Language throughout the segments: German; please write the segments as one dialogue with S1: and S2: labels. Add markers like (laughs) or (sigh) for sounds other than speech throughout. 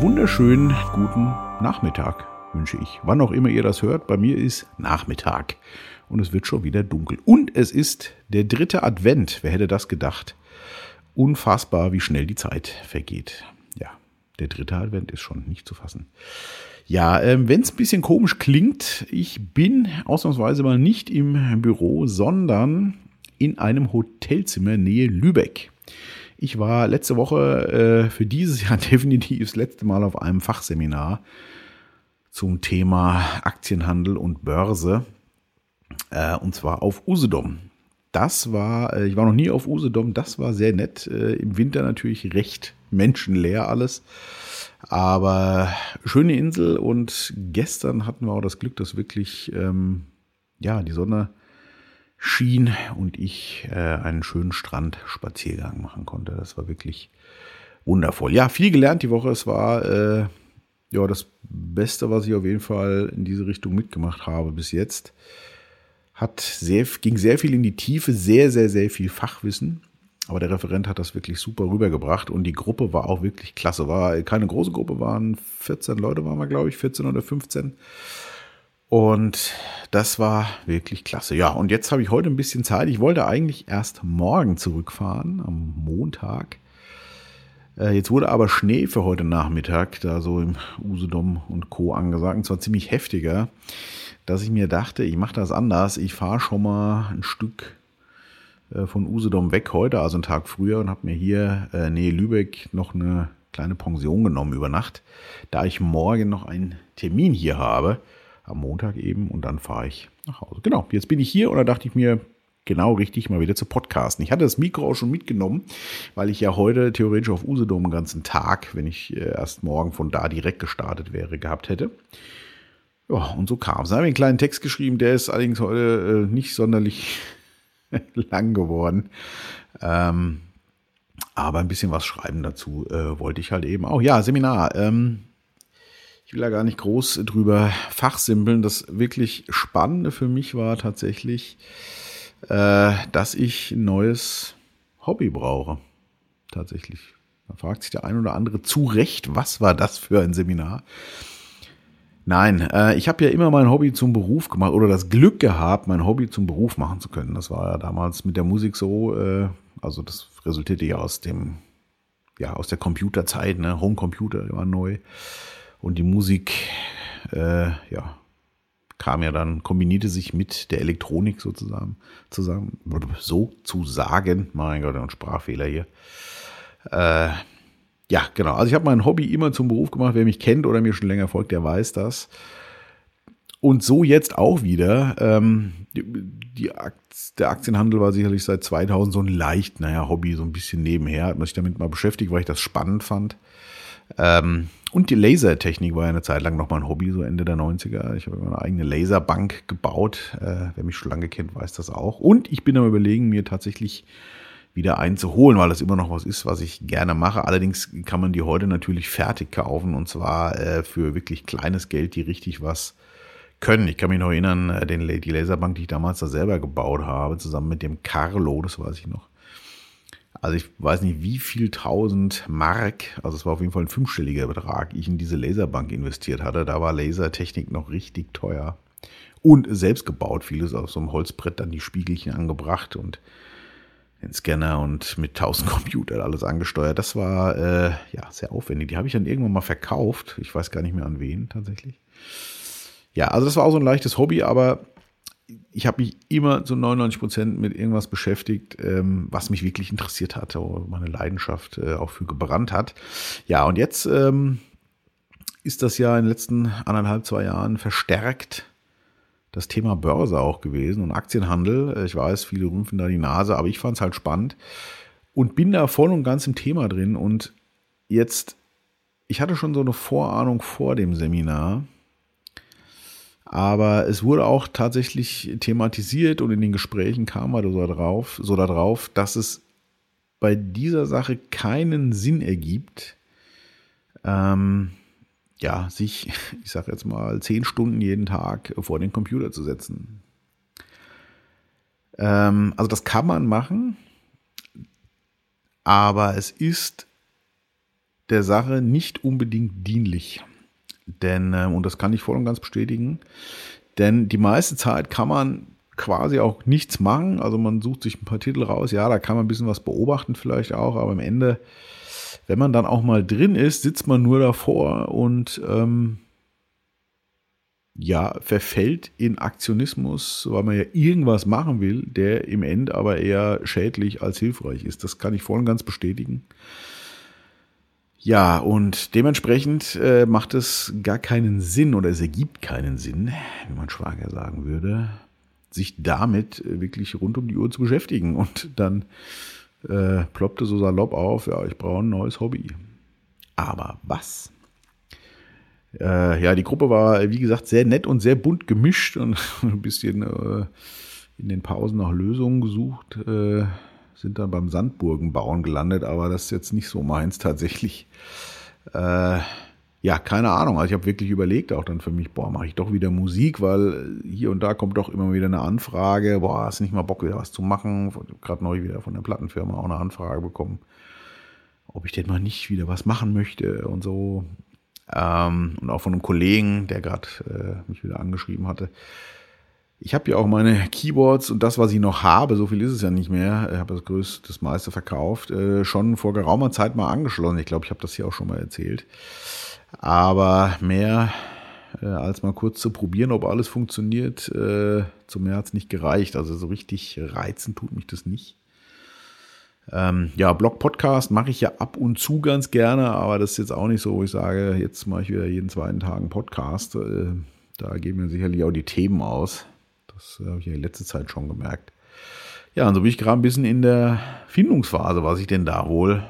S1: wunderschönen guten Nachmittag wünsche ich. Wann auch immer ihr das hört, bei mir ist Nachmittag und es wird schon wieder dunkel. Und es ist der dritte Advent. Wer hätte das gedacht? Unfassbar, wie schnell die Zeit vergeht. Ja, der dritte Advent ist schon nicht zu fassen. Ja, ähm, wenn es ein bisschen komisch klingt, ich bin ausnahmsweise mal nicht im Büro, sondern in einem Hotelzimmer nähe Lübeck. Ich war letzte Woche äh, für dieses (laughs) Jahr definitiv das letzte Mal auf einem Fachseminar zum Thema Aktienhandel und Börse. Äh, und zwar auf Usedom. Das war, äh, ich war noch nie auf Usedom, das war sehr nett. Äh, Im Winter natürlich recht menschenleer alles. Aber schöne Insel und gestern hatten wir auch das Glück, dass wirklich ähm, ja die Sonne schien und ich äh, einen schönen Strandspaziergang machen konnte. Das war wirklich wundervoll. Ja, viel gelernt die Woche. Es war äh, ja das Beste, was ich auf jeden Fall in diese Richtung mitgemacht habe bis jetzt. Hat sehr, ging sehr viel in die Tiefe, sehr, sehr, sehr viel Fachwissen. Aber der Referent hat das wirklich super rübergebracht und die Gruppe war auch wirklich klasse. War keine große Gruppe, waren 14 Leute, waren wir, glaube ich, 14 oder 15. Und das war wirklich klasse. Ja, und jetzt habe ich heute ein bisschen Zeit. Ich wollte eigentlich erst morgen zurückfahren, am Montag. Äh, jetzt wurde aber Schnee für heute Nachmittag, da so im Usedom und Co. angesagt, und zwar ziemlich heftiger, dass ich mir dachte, ich mache das anders. Ich fahre schon mal ein Stück äh, von Usedom weg heute, also einen Tag früher, und habe mir hier äh, nähe Lübeck noch eine kleine Pension genommen über Nacht, da ich morgen noch einen Termin hier habe am Montag eben und dann fahre ich nach Hause. Genau, jetzt bin ich hier und da dachte ich mir, genau richtig, mal wieder zu podcasten. Ich hatte das Mikro auch schon mitgenommen, weil ich ja heute theoretisch auf Usedom den ganzen Tag, wenn ich äh, erst morgen von da direkt gestartet wäre, gehabt hätte. Ja, und so kam es. Da habe ich einen kleinen Text geschrieben, der ist allerdings heute äh, nicht sonderlich (laughs) lang geworden. Ähm, aber ein bisschen was schreiben dazu äh, wollte ich halt eben auch. Ja, Seminar. Ähm, ich will da gar nicht groß drüber fachsimpeln. Das wirklich Spannende für mich war tatsächlich, äh, dass ich ein neues Hobby brauche. Tatsächlich. Da fragt sich der ein oder andere zu Recht, was war das für ein Seminar? Nein, äh, ich habe ja immer mein Hobby zum Beruf gemacht oder das Glück gehabt, mein Hobby zum Beruf machen zu können. Das war ja damals mit der Musik so, äh, also das resultierte ja aus dem, ja, aus der Computerzeit, ne? Homecomputer war neu. Und die Musik, äh, ja, kam ja dann, kombinierte sich mit der Elektronik sozusagen, zusammen, so zu sagen, mein Gott, ein Sprachfehler hier. Äh, ja, genau. Also ich habe mein Hobby immer zum Beruf gemacht. Wer mich kennt oder mir schon länger folgt, der weiß das. Und so jetzt auch wieder. Ähm, die, die Akt, der Aktienhandel war sicherlich seit 2000 so ein leicht, naja, Hobby, so ein bisschen nebenher. Hat man sich damit mal beschäftigt, weil ich das spannend fand. Ähm, und die Lasertechnik war ja eine Zeit lang noch mal ein Hobby, so Ende der 90er. Ich habe eine eigene Laserbank gebaut. Äh, wer mich schon lange kennt, weiß das auch. Und ich bin am überlegen, mir tatsächlich wieder einzuholen, weil das immer noch was ist, was ich gerne mache. Allerdings kann man die heute natürlich fertig kaufen und zwar äh, für wirklich kleines Geld, die richtig was können. Ich kann mich noch erinnern, äh, den, die Laserbank, die ich damals da selber gebaut habe, zusammen mit dem Carlo, das weiß ich noch. Also ich weiß nicht, wie viel tausend Mark, also es war auf jeden Fall ein fünfstelliger Betrag, ich in diese Laserbank investiert hatte. Da war Lasertechnik noch richtig teuer. Und selbst gebaut, vieles auf so einem Holzbrett, dann die Spiegelchen angebracht und den Scanner und mit tausend (laughs) Computern alles angesteuert. Das war äh, ja sehr aufwendig. Die habe ich dann irgendwann mal verkauft. Ich weiß gar nicht mehr an wen tatsächlich. Ja, also das war auch so ein leichtes Hobby, aber ich habe mich immer zu 99 Prozent mit irgendwas beschäftigt, ähm, was mich wirklich interessiert hatte oder meine Leidenschaft äh, auch für gebrannt hat. Ja, und jetzt ähm, ist das ja in den letzten anderthalb, zwei Jahren verstärkt das Thema Börse auch gewesen und Aktienhandel. Äh, ich weiß, viele rümpfen da die Nase, aber ich fand es halt spannend und bin da voll und ganz im Thema drin. Und jetzt, ich hatte schon so eine Vorahnung vor dem Seminar aber es wurde auch tatsächlich thematisiert und in den Gesprächen kam man so darauf, so darauf, dass es bei dieser Sache keinen Sinn ergibt, ähm, ja, sich, (laughs) ich sage jetzt mal, zehn Stunden jeden Tag vor den Computer zu setzen. Ähm, also das kann man machen, aber es ist der Sache nicht unbedingt dienlich. Denn, äh, und das kann ich voll und ganz bestätigen, denn die meiste Zeit kann man quasi auch nichts machen. Also man sucht sich ein paar Titel raus. Ja, da kann man ein bisschen was beobachten vielleicht auch, aber am Ende, wenn man dann auch mal drin ist, sitzt man nur davor und ähm, ja, verfällt in Aktionismus, weil man ja irgendwas machen will, der im Ende aber eher schädlich als hilfreich ist. Das kann ich voll und ganz bestätigen. Ja, und dementsprechend äh, macht es gar keinen Sinn oder es ergibt keinen Sinn, wie mein Schwager sagen würde, sich damit äh, wirklich rund um die Uhr zu beschäftigen. Und dann äh, ploppte so salopp auf, ja, ich brauche ein neues Hobby. Aber was? Äh, ja, die Gruppe war, wie gesagt, sehr nett und sehr bunt gemischt und (laughs) ein bisschen äh, in den Pausen nach Lösungen gesucht. Äh, sind dann beim Sandburgenbauen gelandet, aber das ist jetzt nicht so meins (laughs) tatsächlich. Äh, ja, keine Ahnung. Also ich habe wirklich überlegt auch dann für mich, boah, mache ich doch wieder Musik, weil hier und da kommt doch immer wieder eine Anfrage, boah, hast nicht mal Bock, wieder was zu machen? Gerade neu wieder von der Plattenfirma auch eine Anfrage bekommen, ob ich denn mal nicht wieder was machen möchte und so. Ähm, und auch von einem Kollegen, der gerade äh, mich wieder angeschrieben hatte. Ich habe ja auch meine Keyboards und das, was ich noch habe, so viel ist es ja nicht mehr, ich habe das größte, das meiste verkauft, äh, schon vor geraumer Zeit mal angeschlossen. Ich glaube, ich habe das hier auch schon mal erzählt. Aber mehr äh, als mal kurz zu probieren, ob alles funktioniert, äh, zum mehr hat es nicht gereicht. Also so richtig reizen tut mich das nicht. Ähm, ja, Blog-Podcast mache ich ja ab und zu ganz gerne, aber das ist jetzt auch nicht so, wo ich sage, jetzt mache ich wieder jeden zweiten Tag einen Podcast. Äh, da gehen mir sicherlich auch die Themen aus. Das habe ich ja in letzter Zeit schon gemerkt. Ja, und so bin ich gerade ein bisschen in der Findungsphase, was ich denn da wohl,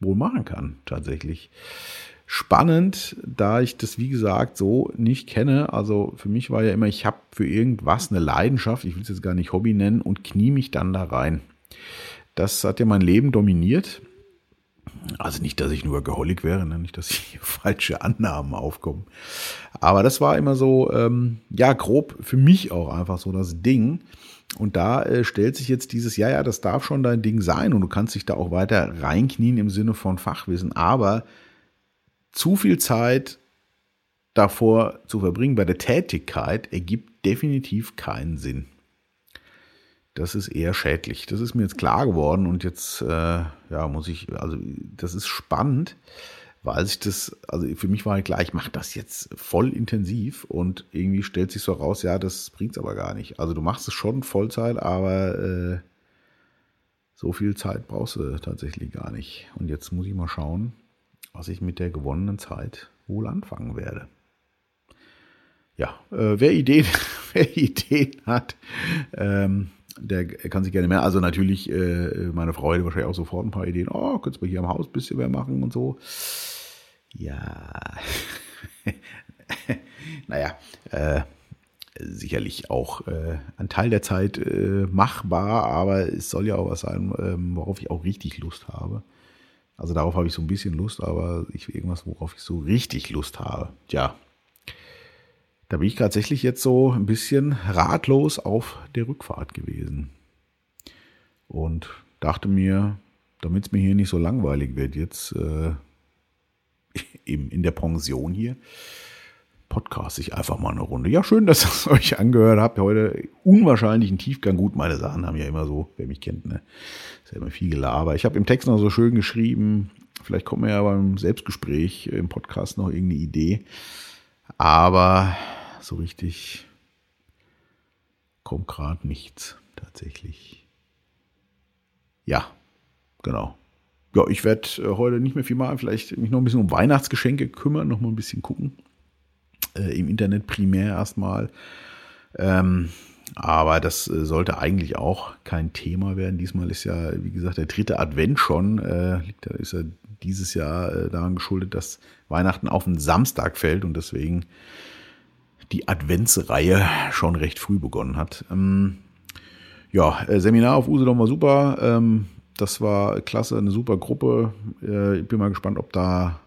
S1: wohl machen kann, tatsächlich. Spannend, da ich das, wie gesagt, so nicht kenne. Also für mich war ja immer, ich habe für irgendwas eine Leidenschaft, ich will es jetzt gar nicht Hobby nennen, und knie mich dann da rein. Das hat ja mein Leben dominiert. Also nicht, dass ich nur Geholik wäre, ne? nicht, dass hier (laughs) falsche Annahmen aufkommen. Aber das war immer so, ähm, ja, grob für mich auch einfach so das Ding. Und da äh, stellt sich jetzt dieses, ja, ja, das darf schon dein Ding sein und du kannst dich da auch weiter reinknien im Sinne von Fachwissen. Aber zu viel Zeit davor zu verbringen bei der Tätigkeit ergibt definitiv keinen Sinn das ist eher schädlich. Das ist mir jetzt klar geworden und jetzt, äh, ja, muss ich, also das ist spannend, weil sich das, also für mich war klar, ich mache das jetzt voll intensiv und irgendwie stellt sich so raus, ja, das bringt's aber gar nicht. Also du machst es schon Vollzeit, aber äh, so viel Zeit brauchst du tatsächlich gar nicht. Und jetzt muss ich mal schauen, was ich mit der gewonnenen Zeit wohl anfangen werde. Ja, äh, wer Ideen, (laughs) wer Ideen hat, ähm, der kann sich gerne mehr. Also natürlich, äh, meine Freude wahrscheinlich auch sofort ein paar Ideen. Oh, könntest du mal hier am Haus ein bisschen mehr machen und so. Ja. (laughs) naja, äh, sicherlich auch äh, ein Teil der Zeit äh, machbar, aber es soll ja auch was sein, ähm, worauf ich auch richtig Lust habe. Also darauf habe ich so ein bisschen Lust, aber ich irgendwas, worauf ich so richtig Lust habe. Tja, da bin ich tatsächlich jetzt so ein bisschen ratlos auf der Rückfahrt gewesen. Und dachte mir, damit es mir hier nicht so langweilig wird, jetzt äh, (laughs) eben in der Pension hier, podcast ich einfach mal eine Runde. Ja, schön, dass (laughs) ihr es euch angehört habt. Heute unwahrscheinlichen Tiefgang. Gut, meine Sachen haben ja immer so, wer mich kennt, ne, ist ja immer viel Gelaber. Ich habe im Text noch so schön geschrieben. Vielleicht kommt mir ja beim Selbstgespräch im Podcast noch irgendeine Idee. Aber so richtig kommt gerade nichts tatsächlich. Ja, genau. Ja, ich werde äh, heute nicht mehr viel machen, vielleicht mich noch ein bisschen um Weihnachtsgeschenke kümmern, noch mal ein bisschen gucken. Äh, Im Internet primär erstmal. Ähm, aber das äh, sollte eigentlich auch kein Thema werden. Diesmal ist ja, wie gesagt, der dritte Advent schon. Äh, liegt, ist ja dieses Jahr äh, daran geschuldet, dass Weihnachten auf den Samstag fällt und deswegen die Adventsreihe schon recht früh begonnen hat. Ähm, ja, äh, Seminar auf Usedom war super. Ähm, das war klasse, eine super Gruppe. Äh, ich bin mal gespannt, ob da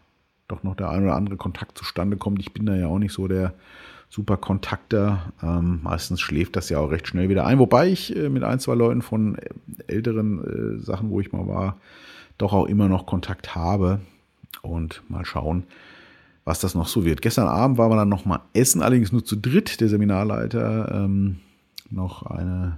S1: doch noch der ein oder andere Kontakt zustande kommt. Ich bin da ja auch nicht so der super Kontakter. Ähm, meistens schläft das ja auch recht schnell wieder ein. Wobei ich äh, mit ein, zwei Leuten von älteren äh, Sachen, wo ich mal war, doch auch immer noch Kontakt habe. und mal schauen, was das noch so wird. Gestern Abend waren wir dann noch mal essen, allerdings nur zu dritt, der Seminarleiter, ähm, noch eine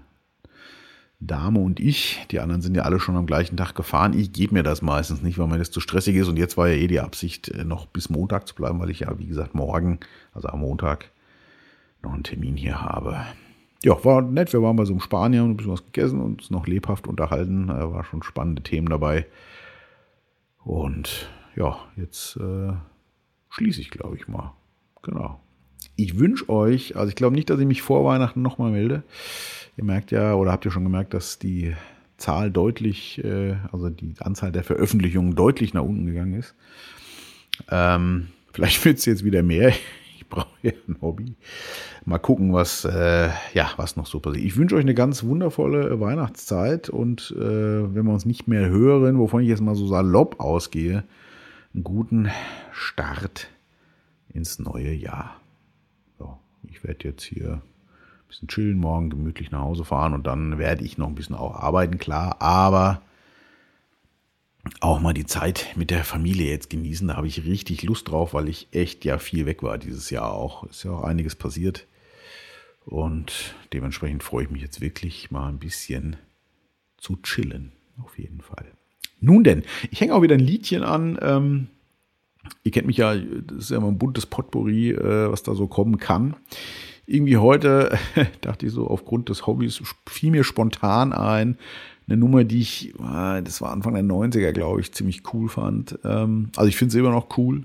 S1: Dame und ich. Die anderen sind ja alle schon am gleichen Tag gefahren. Ich gebe mir das meistens nicht, weil mir das zu stressig ist. Und jetzt war ja eh die Absicht, äh, noch bis Montag zu bleiben, weil ich ja, wie gesagt, morgen, also am Montag, noch einen Termin hier habe. Ja, war nett. Wir waren bei so einem Spanier und ein bisschen was gegessen und uns noch lebhaft unterhalten. Da war schon spannende Themen dabei. Und ja, jetzt äh, schließe ich, glaube ich, mal. Genau. Ich wünsche euch, also ich glaube nicht, dass ich mich vor Weihnachten nochmal melde. Ihr merkt ja, oder habt ihr schon gemerkt, dass die Zahl deutlich, äh, also die Anzahl der Veröffentlichungen deutlich nach unten gegangen ist. Ähm, vielleicht wird es jetzt wieder mehr. Ich brauche ja ein Hobby. Mal gucken, was, äh, ja, was noch so passiert. Ich wünsche euch eine ganz wundervolle Weihnachtszeit und äh, wenn wir uns nicht mehr hören, wovon ich jetzt mal so salopp ausgehe, einen guten Start ins neue Jahr. So, ich werde jetzt hier ein bisschen chillen, morgen gemütlich nach Hause fahren und dann werde ich noch ein bisschen auch arbeiten, klar, aber auch mal die Zeit mit der Familie jetzt genießen. Da habe ich richtig Lust drauf, weil ich echt ja viel weg war dieses Jahr auch. Ist ja auch einiges passiert. Und dementsprechend freue ich mich jetzt wirklich mal ein bisschen zu chillen. Auf jeden Fall. Nun denn, ich hänge auch wieder ein Liedchen an. Ähm, ihr kennt mich ja, das ist ja immer ein buntes Potpourri, äh, was da so kommen kann. Irgendwie heute (laughs) dachte ich so, aufgrund des Hobbys fiel mir spontan ein, eine Nummer, die ich, äh, das war Anfang der 90er, glaube ich, ziemlich cool fand. Ähm, also ich finde sie immer noch cool.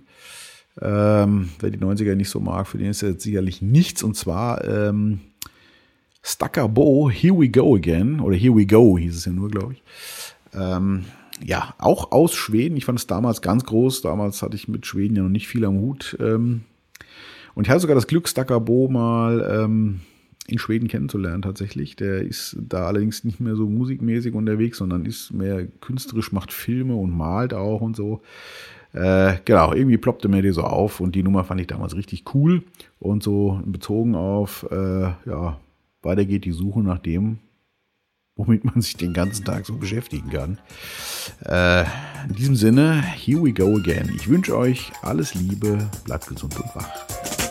S1: Ähm, wer die 90er nicht so mag, für den ist jetzt sicherlich nichts. Und zwar ähm, Stucker Bo, Here We Go Again. Oder Here We Go hieß es ja nur, glaube ich. Ähm, ja, auch aus Schweden. Ich fand es damals ganz groß. Damals hatte ich mit Schweden ja noch nicht viel am Hut. Ähm, und ich hatte sogar das Glück, Bo mal ähm, in Schweden kennenzulernen tatsächlich. Der ist da allerdings nicht mehr so musikmäßig unterwegs, sondern ist mehr künstlerisch, macht Filme und malt auch und so. Äh, genau, irgendwie ploppte mir die so auf und die Nummer fand ich damals richtig cool. Und so bezogen auf, äh, ja, weiter geht die Suche nach dem, womit man sich den ganzen Tag so beschäftigen kann. Äh, in diesem Sinne, here we go again. Ich wünsche euch alles Liebe, bleibt gesund und wach.